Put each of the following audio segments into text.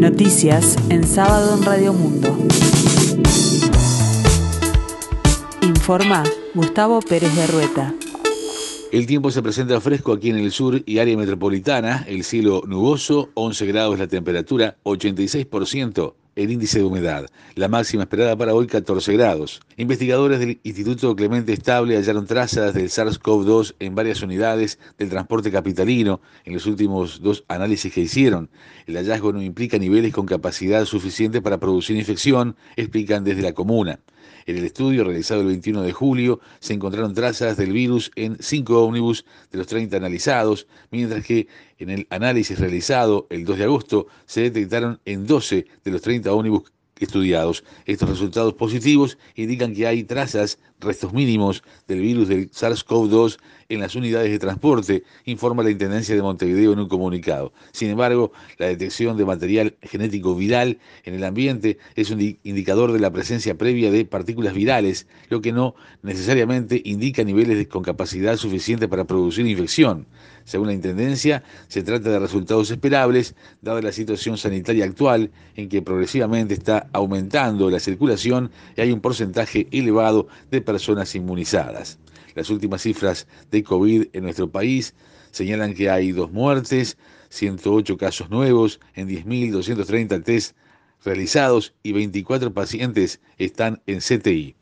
Noticias en sábado en Radio Mundo. Informa Gustavo Pérez de Rueta. El tiempo se presenta fresco aquí en el sur y área metropolitana, el cielo nuboso, 11 grados la temperatura, 86% el índice de humedad. La máxima esperada para hoy 14 grados. Investigadores del Instituto Clemente Estable hallaron trazas del SARS-CoV-2 en varias unidades del transporte capitalino en los últimos dos análisis que hicieron. El hallazgo no implica niveles con capacidad suficiente para producir infección, explican desde la comuna. En el estudio realizado el 21 de julio se encontraron trazas del virus en cinco ómnibus de los 30 analizados, mientras que en el análisis realizado el 2 de agosto se detectaron en 12 de los 30 ómnibus estudiados. Estos resultados positivos indican que hay trazas, restos mínimos del virus del SARS-CoV-2 en las unidades de transporte, informa la Intendencia de Montevideo en un comunicado. Sin embargo, la detección de material genético viral en el ambiente es un indicador de la presencia previa de partículas virales, lo que no necesariamente indica niveles con capacidad suficiente para producir infección. Según la Intendencia, se trata de resultados esperables, dada la situación sanitaria actual, en que progresivamente está aumentando la circulación y hay un porcentaje elevado de personas inmunizadas. Las últimas cifras de COVID en nuestro país señalan que hay dos muertes, 108 casos nuevos en 10.230 test realizados y 24 pacientes están en CTI.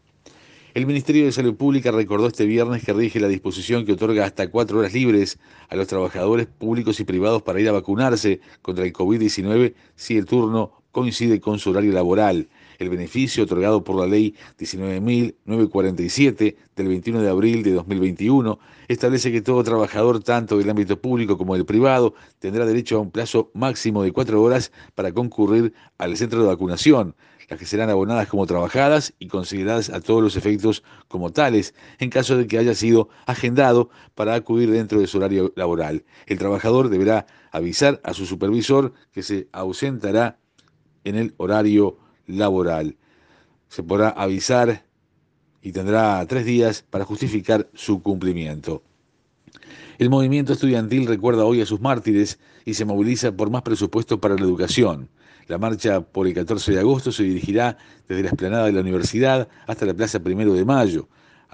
El Ministerio de Salud Pública recordó este viernes que rige la disposición que otorga hasta cuatro horas libres a los trabajadores públicos y privados para ir a vacunarse contra el COVID-19 si el turno coincide con su horario laboral. El beneficio otorgado por la ley 19.947 del 21 de abril de 2021 establece que todo trabajador, tanto del ámbito público como del privado, tendrá derecho a un plazo máximo de cuatro horas para concurrir al centro de vacunación las que serán abonadas como trabajadas y consideradas a todos los efectos como tales, en caso de que haya sido agendado para acudir dentro de su horario laboral. El trabajador deberá avisar a su supervisor que se ausentará en el horario laboral. Se podrá avisar y tendrá tres días para justificar su cumplimiento. El movimiento estudiantil recuerda hoy a sus mártires y se moviliza por más presupuesto para la educación. La marcha por el 14 de agosto se dirigirá desde la explanada de la universidad hasta la plaza Primero de Mayo.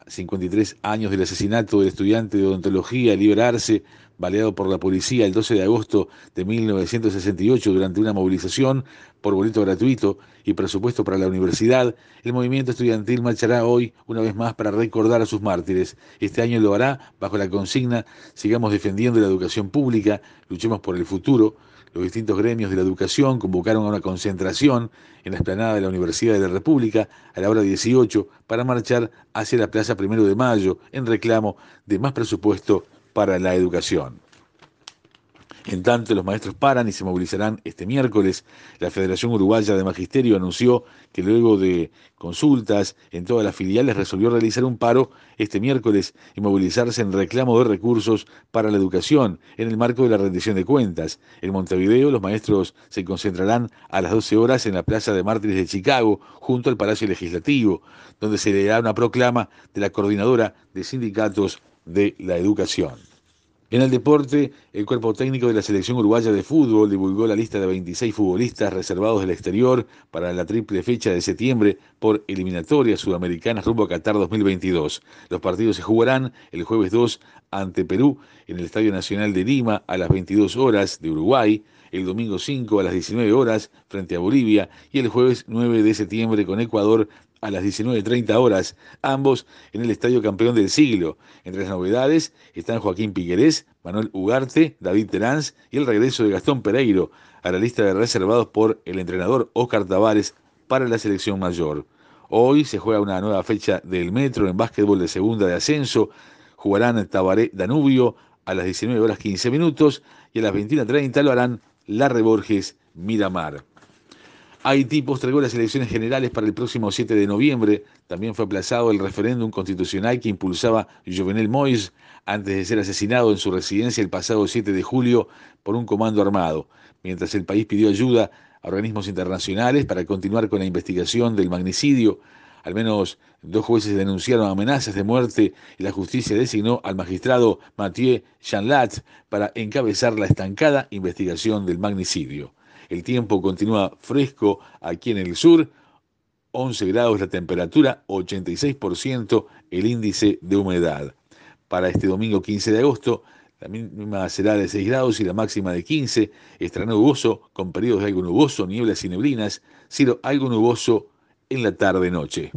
53 años del asesinato del estudiante de odontología Liberarse, baleado por la policía el 12 de agosto de 1968 durante una movilización por boleto gratuito y presupuesto para la universidad, el movimiento estudiantil marchará hoy una vez más para recordar a sus mártires. Este año lo hará bajo la consigna Sigamos defendiendo la educación pública, luchemos por el futuro, los distintos gremios de la educación convocaron a una concentración en la explanada de la Universidad de la República a la hora 18 para marchar hacia la Plaza Primero de Mayo en reclamo de más presupuesto para la educación. En tanto, los maestros paran y se movilizarán este miércoles. La Federación Uruguaya de Magisterio anunció que luego de consultas en todas las filiales resolvió realizar un paro este miércoles y movilizarse en reclamo de recursos para la educación en el marco de la rendición de cuentas. En Montevideo, los maestros se concentrarán a las 12 horas en la Plaza de Mártires de Chicago, junto al Palacio Legislativo, donde se leerá una proclama de la coordinadora de sindicatos de la educación. En el deporte, el cuerpo técnico de la selección uruguaya de fútbol divulgó la lista de 26 futbolistas reservados del exterior para la triple fecha de septiembre por eliminatorias sudamericanas rumbo a Qatar 2022. Los partidos se jugarán el jueves 2 ante Perú en el Estadio Nacional de Lima a las 22 horas de Uruguay, el domingo 5 a las 19 horas frente a Bolivia y el jueves 9 de septiembre con Ecuador a las 19.30 horas, ambos en el Estadio Campeón del Siglo. Entre las novedades están Joaquín Piquerés, Manuel Ugarte, David Terán y el regreso de Gastón Pereiro a la lista de reservados por el entrenador Oscar Tavares para la selección mayor. Hoy se juega una nueva fecha del Metro en básquetbol de segunda de ascenso. Jugarán Tabaré Danubio a las 19 horas 15 minutos y a las 21.30 lo harán Larre Borges Miramar. Haití postergó las elecciones generales para el próximo 7 de noviembre. También fue aplazado el referéndum constitucional que impulsaba Jovenel Moïse antes de ser asesinado en su residencia el pasado 7 de julio por un comando armado, mientras el país pidió ayuda a organismos internacionales para continuar con la investigación del magnicidio. Al menos dos jueces denunciaron amenazas de muerte y la justicia designó al magistrado Mathieu Chanlat para encabezar la estancada investigación del magnicidio. El tiempo continúa fresco aquí en el sur, 11 grados la temperatura, 86% el índice de humedad. Para este domingo 15 de agosto, la mínima será de 6 grados y la máxima de 15. Estará nuboso, con periodos de algo nuboso, nieblas y neblinas, cielo algo nuboso en la tarde-noche.